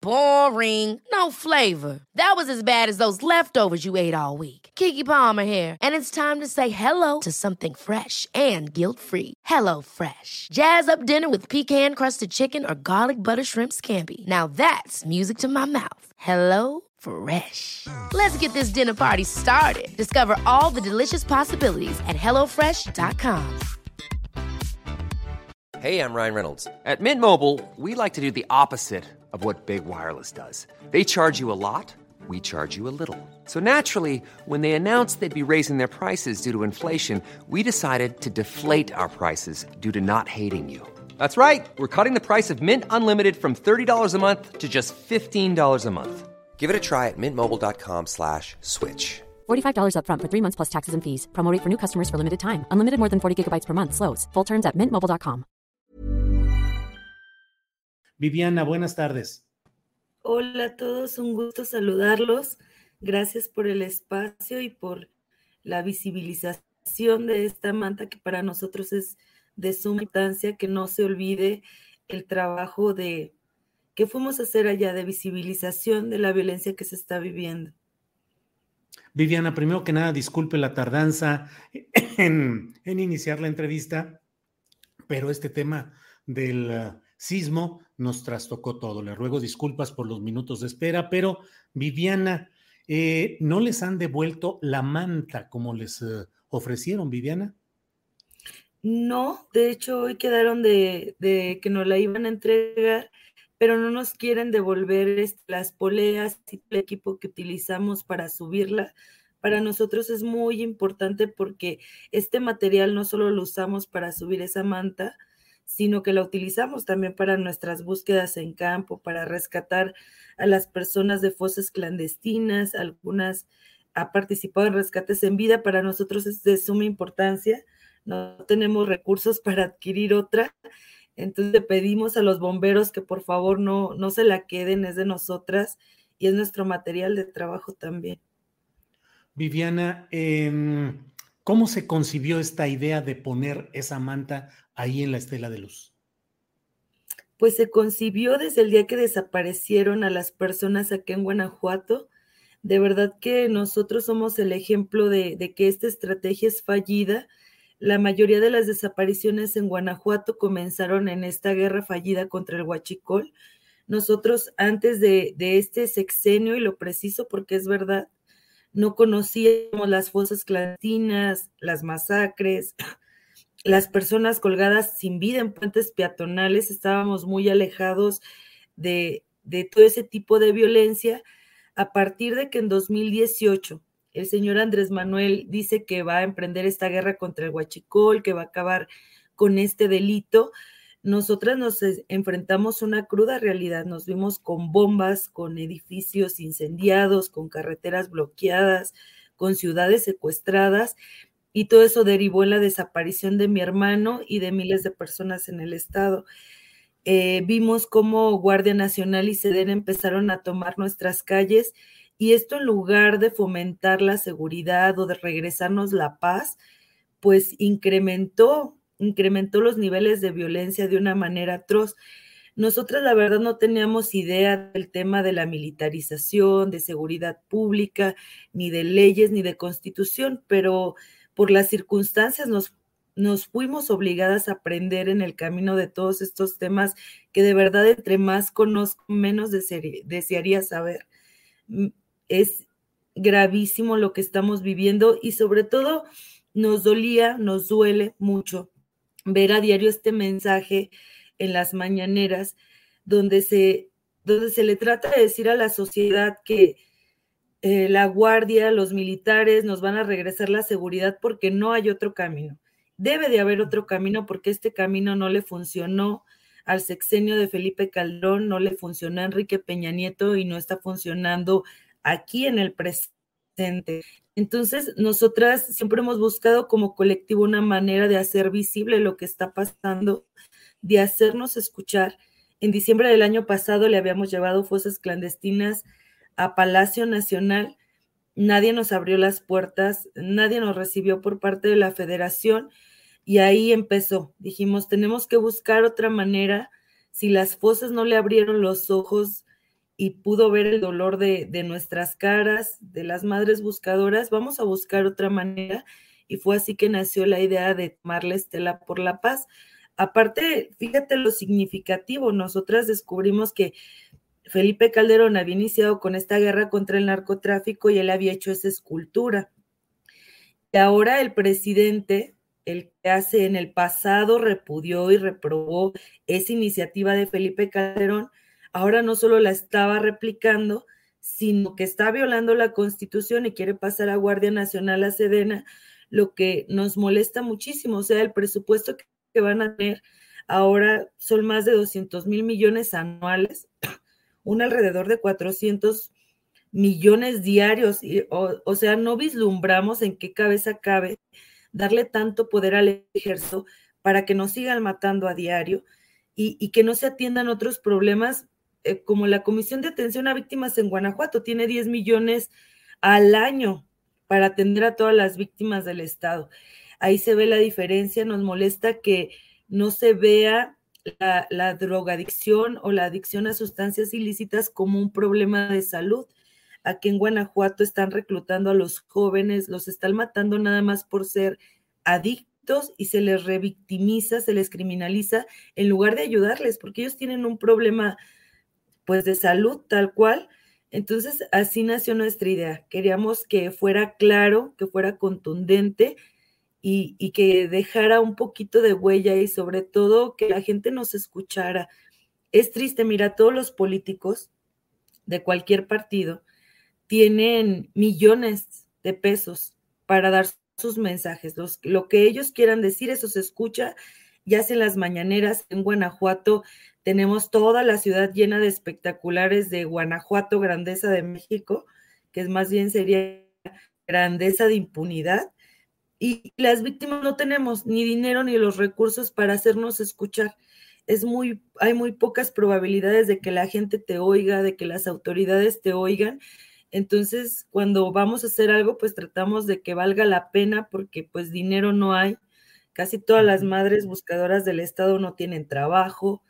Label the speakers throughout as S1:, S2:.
S1: Boring. No flavor. That was as bad as those leftovers you ate all week. Kiki Palmer here, and it's time to say hello to something fresh and guilt-free. Hello Fresh. Jazz up dinner with pecan-crusted chicken or garlic butter shrimp scampi. Now that's music to my mouth. Hello Fresh. Let's get this dinner party started. Discover all the delicious possibilities at hellofresh.com.
S2: Hey, I'm Ryan Reynolds. At Mint Mobile, we like to do the opposite of what Big Wireless does. They charge you a lot, we charge you a little. So naturally, when they announced they'd be raising their prices due to inflation, we decided to deflate our prices due to not hating you. That's right. We're cutting the price of Mint Unlimited from $30 a month to just $15 a month. Give it a try at mintmobile.com slash switch.
S3: $45 upfront for three months plus taxes and fees. Promo rate for new customers for limited time. Unlimited more than 40 gigabytes per month. Slows. Full terms at mintmobile.com.
S4: Viviana, buenas tardes.
S5: Hola a todos, un gusto saludarlos. Gracias por el espacio y por la visibilización de esta manta que para nosotros es de suma importancia, que no se olvide el trabajo de que fuimos a hacer allá de visibilización de la violencia que se está viviendo.
S4: Viviana, primero que nada, disculpe la tardanza en, en iniciar la entrevista, pero este tema del sismo nos trastocó todo. Le ruego disculpas por los minutos de espera, pero Viviana, eh, ¿no les han devuelto la manta como les uh, ofrecieron, Viviana?
S5: No, de hecho hoy quedaron de, de, que nos la iban a entregar, pero no nos quieren devolver este, las poleas y el equipo que utilizamos para subirla. Para nosotros es muy importante porque este material no solo lo usamos para subir esa manta, sino que la utilizamos también para nuestras búsquedas en campo, para rescatar a las personas de fosas clandestinas, algunas ha participado en rescates en vida, para nosotros es de suma importancia, no tenemos recursos para adquirir otra, entonces le pedimos a los bomberos que por favor no, no se la queden, es de nosotras y es nuestro material de trabajo también.
S4: Viviana, eh, ¿cómo se concibió esta idea de poner esa manta ahí en la estela de luz?
S5: Pues se concibió desde el día que desaparecieron a las personas aquí en Guanajuato. De verdad que nosotros somos el ejemplo de, que esta estrategia es fallida. La mayoría de las desapariciones en Guanajuato comenzaron en esta guerra fallida contra el Huachicol. Nosotros antes de este sexenio, y lo preciso porque es verdad, no conocíamos las fosas clandestinas, las masacres, las personas colgadas sin vida en puentes peatonales, estábamos muy alejados de, de, todo ese tipo de violencia, a partir de que en 2018 el señor Andrés Manuel dice que va a emprender esta guerra contra el huachicol, que va a acabar con este delito, nosotras nos enfrentamos a una cruda realidad, nos vimos con bombas, con edificios incendiados, con carreteras bloqueadas, con ciudades secuestradas, y todo eso derivó en la desaparición de mi hermano y de miles de personas en el estado. Eh, vimos cómo Guardia Nacional y SEDEN empezaron a tomar nuestras calles y esto en lugar de fomentar la seguridad o de regresarnos la paz, pues incrementó, incrementó los niveles de violencia de una manera atroz. Nosotras la verdad no teníamos idea del tema de la militarización, de seguridad pública, ni de leyes, ni de constitución, pero por las circunstancias nos, nos fuimos obligadas a aprender en el camino de todos estos temas que de verdad entre más conozco, menos desearía saber. Mm, es gravísimo lo que estamos viviendo y sobre todo nos dolía, nos duele mucho ver a diario este mensaje en las mañaneras donde se, donde se le trata de decir a la sociedad que, eh, la guardia, los militares nos van a regresar la seguridad porque no hay otro camino. Debe de haber otro camino porque este camino no le funcionó al sexenio de Felipe Calderón, no le funcionó a Enrique Peña Nieto y no está funcionando aquí en el presente. Entonces, nosotras siempre hemos buscado como colectivo una manera de hacer visible lo que está pasando, de hacernos escuchar En diciembre del año pasado le habíamos llevado fosas clandestinas a Palacio Nacional. Nadie nos abrió las puertas, nadie nos recibió por parte de la federación y ahí empezó. Dijimos, tenemos que buscar otra manera. Si las fosas no le abrieron los ojos y pudo ver el dolor de, de nuestras caras, de las madres buscadoras, vamos a buscar otra manera. Y fue así que nació la idea de tomar la estela por la paz. Aparte, fíjate lo significativo, nosotras descubrimos que Felipe Calderón había iniciado con esta guerra contra el narcotráfico y él había hecho esa escultura. Y ahora el presidente, el que hace en el pasado repudió y reprobó esa iniciativa de Felipe Calderón, ahora no solo la estaba replicando, sino que está violando la constitución y quiere pasar a Guardia Nacional a Sedena, lo que nos molesta muchísimo. O sea, el presupuesto que van a tener ahora son más de 200 mil millones anuales, un alrededor de 400 millones diarios. o, sea, no vislumbramos en qué cabeza cabe darle tanto poder al ejército para que nos sigan matando a diario y, que no se atiendan otros problemas eh, como la Comisión de Atención a Víctimas en Guanajuato tiene 10 millones al año para atender a todas las víctimas del Estado. Ahí se ve la diferencia, nos molesta que no se vea la, drogadicción o la adicción a sustancias ilícitas como un problema de salud. Aquí en Guanajuato están reclutando a los jóvenes, los están matando nada más por ser adictos y se les revictimiza, se les criminaliza en lugar de ayudarles, porque ellos tienen un problema pues de salud tal cual. Entonces, así nació nuestra idea. Queríamos que fuera claro, que fuera contundente y, que dejara un poquito de huella y sobre todo que la gente nos escuchara. Es triste, mira, todos los políticos de cualquier partido tienen millones de pesos para dar sus mensajes. lo que ellos quieran decir, eso se escucha, ya hacen las mañaneras. En Guanajuato tenemos toda la ciudad llena de espectaculares de Guanajuato, grandeza de México, que es más bien sería grandeza de impunidad y las víctimas no tenemos ni dinero ni los recursos para hacernos escuchar. Es muy, hay muy pocas probabilidades de que la gente te oiga, de que las autoridades te oigan. Entonces, cuando vamos a hacer algo, pues tratamos de que valga la pena porque pues dinero no hay. Casi todas las madres buscadoras del Estado no tienen trabajo,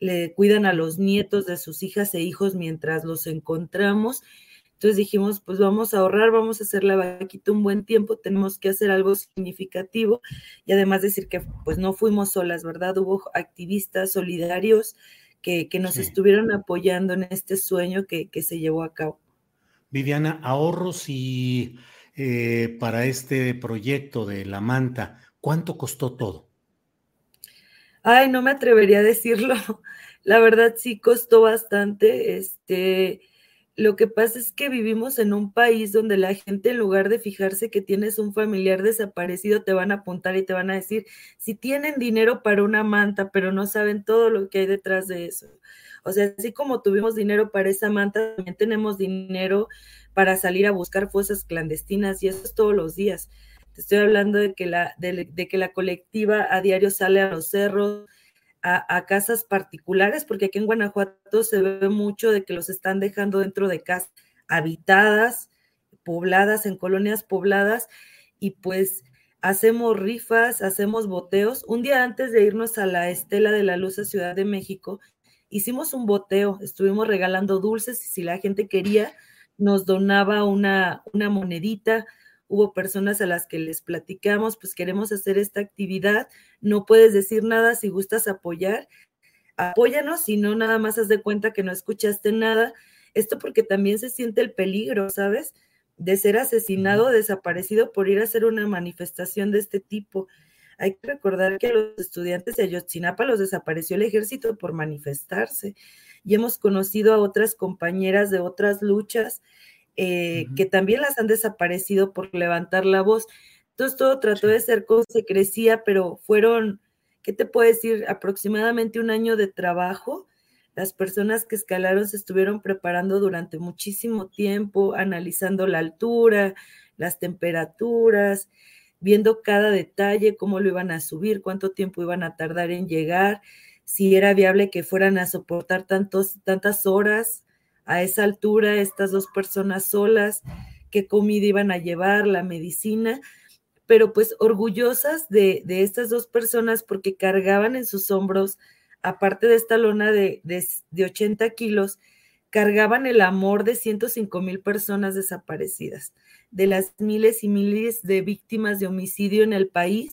S5: le cuidan a los nietos de sus hijas e hijos mientras los encontramos entonces dijimos, pues vamos a ahorrar, vamos a hacer la vaquita un buen tiempo, tenemos que hacer algo significativo y además decir que pues no fuimos solas, ¿verdad? Hubo activistas solidarios que, nos estuvieron apoyando en este sueño que, se llevó a cabo.
S4: Viviana, ahorros y eh, para este proyecto de la manta, ¿cuánto costó todo?
S5: Ay, no me atrevería a decirlo. La verdad sí costó bastante. Este, lo que pasa es que vivimos en un país donde la gente, en lugar de fijarse que tienes un familiar desaparecido, te van a apuntar y te van a decir si tienen dinero para una manta, pero no saben todo lo que hay detrás de eso. O sea, así como tuvimos dinero para esa manta, también tenemos dinero para salir a buscar fosas clandestinas y eso es todos los días. Estoy hablando de que la, de que la colectiva a diario sale a los cerros, a, casas particulares, porque aquí en Guanajuato se ve mucho de que los están dejando dentro de casas habitadas, pobladas, en colonias pobladas, y pues hacemos rifas, hacemos boteos. Un día antes de irnos a la Estela de la Luz a Ciudad de México, hicimos un boteo, estuvimos regalando dulces y si la gente quería, nos donaba una, una monedita hubo personas a las que les platicamos, pues queremos hacer esta actividad, no puedes decir nada si gustas apoyar, apóyanos, si no, nada más haz de cuenta que no escuchaste nada. Esto porque también se siente el peligro, ¿sabes? De ser asesinado o desaparecido por ir a hacer una manifestación de este tipo. Hay que recordar que a los estudiantes de Ayotzinapa los desapareció el ejército por manifestarse y hemos conocido a otras compañeras de otras luchas eh, que también las han desaparecido por levantar la voz. Entonces todo trató de ser como se crecía, pero fueron, ¿qué te puedo decir? Aproximadamente un año de trabajo. Las personas que escalaron se estuvieron preparando durante muchísimo tiempo, analizando la altura, las temperaturas, viendo cada detalle, cómo lo iban a subir, cuánto tiempo iban a tardar en llegar si era viable que fueran a soportar tantos, tantas horas a esa altura, estas dos personas solas, qué comida iban a llevar, la medicina, pero pues orgullosas de, estas dos personas porque cargaban en sus hombros, aparte de esta lona de, de, de 80 kilos, cargaban el amor de 105 mil personas desaparecidas, de las miles y miles de víctimas de homicidio en el país.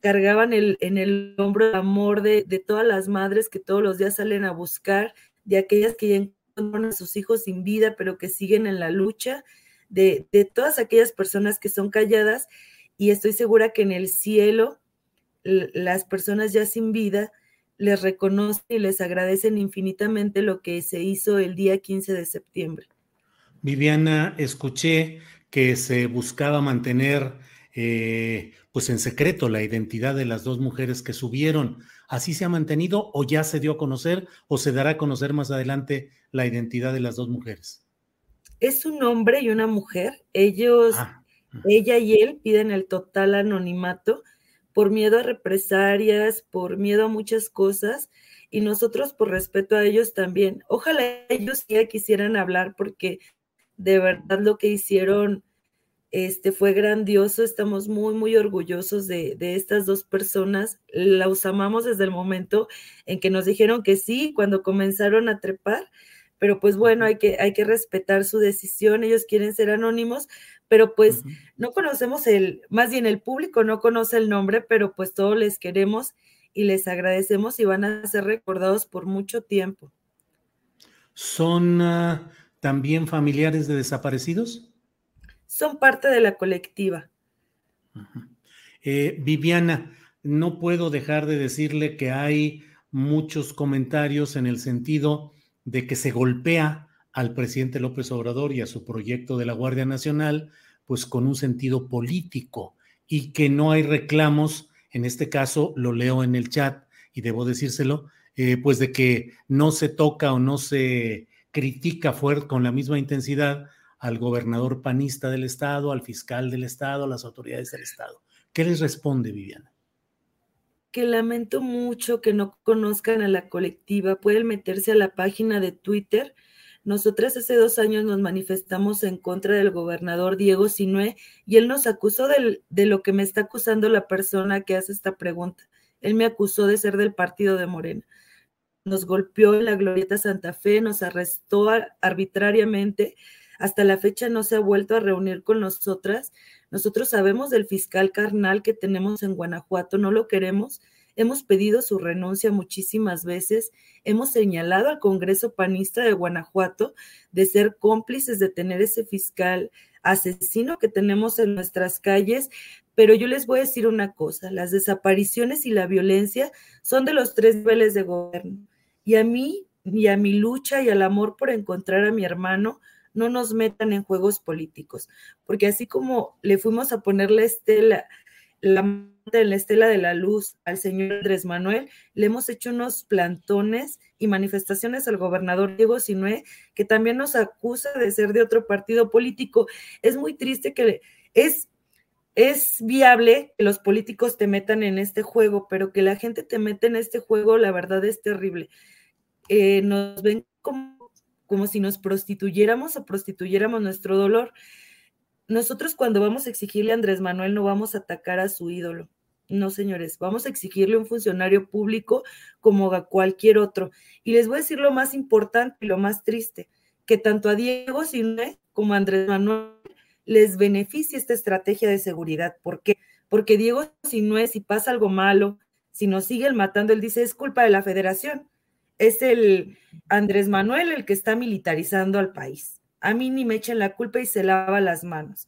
S5: Cargaban el, en el hombro el amor de, de, todas las madres que todos los días salen a buscar, de aquellas que ya encuentran a sus hijos sin vida, pero que siguen en la lucha, de, de todas aquellas personas que son calladas, y estoy segura que en el cielo las personas ya sin vida les reconocen y les agradecen infinitamente lo que se hizo el día 15 de septiembre.
S4: Viviana, escuché que se buscaba mantener eh, pues en secreto la identidad de las dos mujeres que subieron. ¿Así se ha mantenido o ya se dio a conocer o se dará a conocer más adelante la identidad de las dos mujeres?
S5: Es un hombre y una mujer. Ellos, ah, ella y él piden el total anonimato por miedo a represalias, por miedo a muchas cosas y nosotros por respeto a ellos también. Ojalá ellos ya quisieran hablar porque de verdad lo que hicieron este fue grandioso, estamos muy, muy orgullosos de, estas dos personas. Las amamos desde el momento en que nos dijeron que sí, cuando comenzaron a trepar, pero pues bueno, hay que, hay que respetar su decisión, ellos quieren ser anónimos, pero pues no conocemos el, más bien el público no conoce el nombre, pero pues todos les queremos y les agradecemos y van a ser recordados por mucho tiempo.
S4: ¿Son ah, también familiares de desaparecidos?
S5: Son parte de la colectiva.
S4: Eh, Viviana, no puedo dejar de decirle que hay muchos comentarios en el sentido de que se golpea al presidente López Obrador y a su proyecto de la Guardia Nacional, pues con un sentido político y que no hay reclamos, en este caso lo leo en el chat y debo decírselo, eh, pues de que no se toca o no se critica fuerte con la misma intensidad al gobernador panista del estado, al fiscal del estado, a las autoridades del estado. ¿Qué les responde Viviana?
S5: Que lamento mucho que no conozcan a la colectiva. Pueden meterse a la página de Twitter. Nosotras hace dos años nos manifestamos en contra del gobernador Diego Sinué y él nos acusó de lo que me está acusando la persona que hace esta pregunta. Él me acusó de ser del partido de Morena. Nos golpeó en la Glorieta Santa Fe, nos arrestó arbitrariamente hasta la fecha no se ha vuelto a reunir con nosotras. Nosotros sabemos del fiscal carnal que tenemos en Guanajuato, no lo queremos. Hemos pedido su renuncia muchísimas veces. Hemos señalado al Congreso Panista de Guanajuato de ser cómplices de tener ese fiscal asesino que tenemos en nuestras calles. Pero yo les voy a decir una cosa, las desapariciones y la violencia son de los tres niveles de gobierno. Y a mí, y a mi lucha y al amor por encontrar a mi hermano, no nos metan en juegos políticos, porque así como le fuimos a poner la estela, la, la estela de la luz al señor Andrés Manuel, le hemos hecho unos plantones y manifestaciones al gobernador Diego Sinué, que también nos acusa de ser de otro partido político. Es muy triste que es es viable que los políticos te metan en este juego, pero que la gente te meta en este juego, la verdad es terrible. Eh, nos ven como como si nos prostituyéramos o prostituyéramos nuestro dolor. nosotros cuando vamos a exigirle a Andrés Manuel no vamos a atacar a su ídolo. No, señores, vamos a exigirle un funcionario público como a cualquier otro. Y les voy a decir lo más importante y lo más triste, que tanto a Diego Sinue como a Andrés Manuel les beneficia esta estrategia de seguridad. ¿Por qué? Porque Diego Sinue, si pasa algo malo, si nos siguen matando, él dice, es culpa de la federación. Es el Andrés Manuel el que está militarizando al país. A mí ni me echen la culpa y se lava las manos.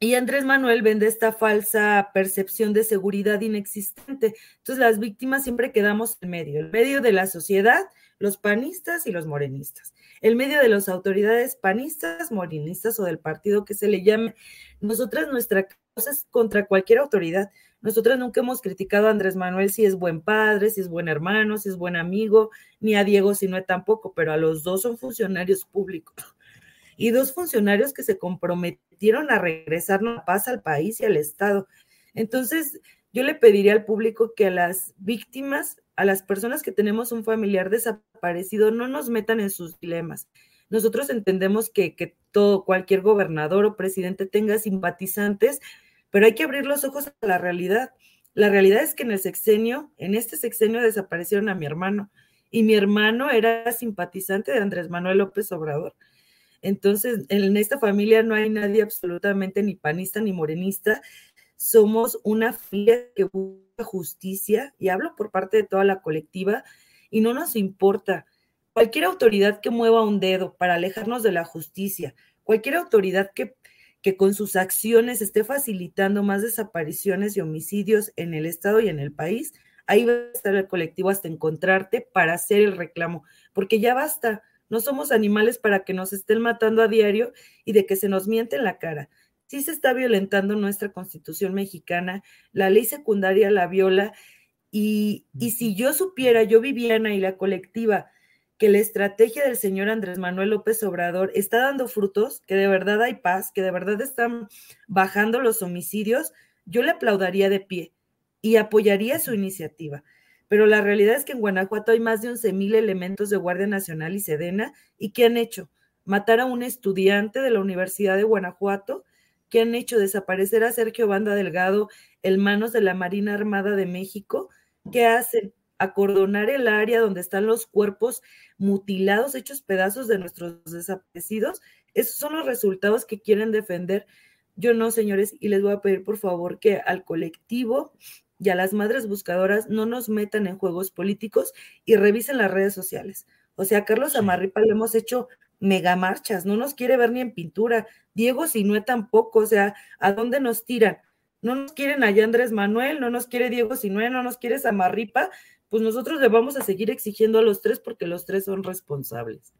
S5: Y Andrés Manuel vende esta falsa percepción de seguridad inexistente. Entonces las víctimas siempre quedamos en medio, en medio de la sociedad, los panistas y los morenistas, en medio de las autoridades panistas, morenistas o del partido que se le llame. Nosotras nuestra causa es contra cualquier autoridad. Nosotras nunca hemos criticado a Andrés Manuel si es buen padre, si es buen hermano, si es buen amigo, ni a Diego si no es tampoco, pero a los dos son funcionarios públicos y dos funcionarios que se comprometieron a regresar la paz al país y al Estado. Entonces, yo le pediría al público que a las víctimas, a las personas que tenemos un familiar desaparecido, no nos metan en sus dilemas. Nosotros entendemos que, que todo, cualquier gobernador o presidente tenga simpatizantes, pero hay que abrir los ojos a la realidad. La realidad es que en el sexenio, en este sexenio desaparecieron a mi hermano y mi hermano era simpatizante de Andrés Manuel López Obrador. Entonces, en esta familia no hay nadie absolutamente ni panista ni morenista. Somos una familia que busca justicia y hablo por parte de toda la colectiva y no nos importa cualquier autoridad que mueva un dedo para alejarnos de la justicia, cualquier autoridad que, que con sus acciones esté facilitando más desapariciones y homicidios en el Estado y en el país, ahí va a estar el colectivo hasta encontrarte para hacer el reclamo, porque ya basta no somos animales para que nos estén matando a diario y de que se nos miente en la cara. Sí se está violentando nuestra constitución mexicana, la ley secundaria la viola y, y si yo supiera, yo Viviana y la colectiva, que la estrategia del señor Andrés Manuel López Obrador está dando frutos, que de verdad hay paz, que de verdad están bajando los homicidios, yo le aplaudaría de pie y apoyaría su iniciativa pero la realidad es que en Guanajuato hay más de 11 mil elementos de Guardia Nacional y Sedena. ¿Y qué han hecho? Matar a un estudiante de la Universidad de Guanajuato, que han hecho desaparecer a Sergio Banda Delgado, el manos de la Marina Armada de México. ¿Qué hacen? Acordonar el área donde están los cuerpos mutilados, hechos pedazos de nuestros desaparecidos. Esos son los resultados que quieren defender. Yo no, señores, y les voy a pedir por favor que al colectivo y a las madres buscadoras no nos metan en juegos políticos y revisen las redes sociales. O sea, a Carlos Amarripa le hemos hecho mega marchas, no nos quiere ver ni en pintura. Diego Sinue tampoco, o sea, ¿a dónde nos tiran? No nos quieren allá Andrés Manuel, no nos quiere Diego Sinue, no nos quiere Samarripa, pues nosotros le vamos a seguir exigiendo a los tres porque los tres son responsables.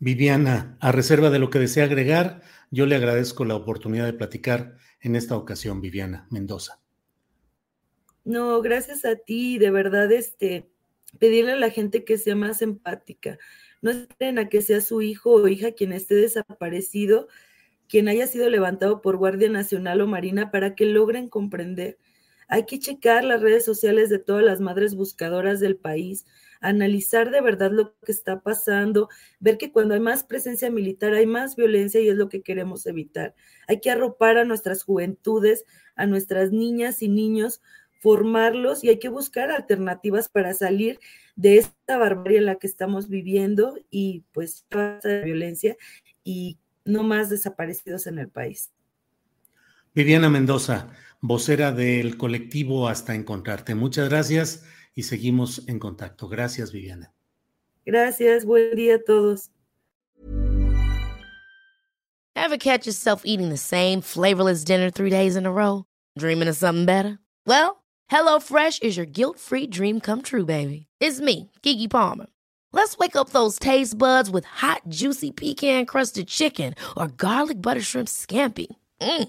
S4: Viviana, a reserva de lo que desea agregar, yo le agradezco la oportunidad de platicar en esta ocasión, Viviana Mendoza.
S5: No, gracias a ti, de verdad, este, pedirle a la gente que sea más empática. No esperen a que sea su hijo o hija quien esté desaparecido, quien haya sido levantado por Guardia Nacional o Marina para que logren comprender. Hay que checar las redes sociales de todas las madres buscadoras del país, analizar de verdad lo que está pasando, ver que cuando hay más presencia militar hay más violencia y es lo que queremos evitar. Hay que arropar a nuestras juventudes, a nuestras niñas y niños formarlos y hay que buscar alternativas para salir de esta barbarie en la que estamos viviendo y pues toda esa violencia y no más desaparecidos en el país.
S4: Viviana Mendoza, vocera del colectivo Hasta Encontrarte. Muchas gracias y seguimos en contacto. Gracias, Viviana.
S5: Gracias, buen día a todos.
S1: Ever catch yourself eating the same flavorless dinner three days in a row? Dreaming of something better? Well, HelloFresh is your guilt-free dream come true, baby. It's me, Kiki Palmer. Let's wake up those taste buds with hot, juicy pecan-crusted chicken or garlic butter shrimp scampi. Mm.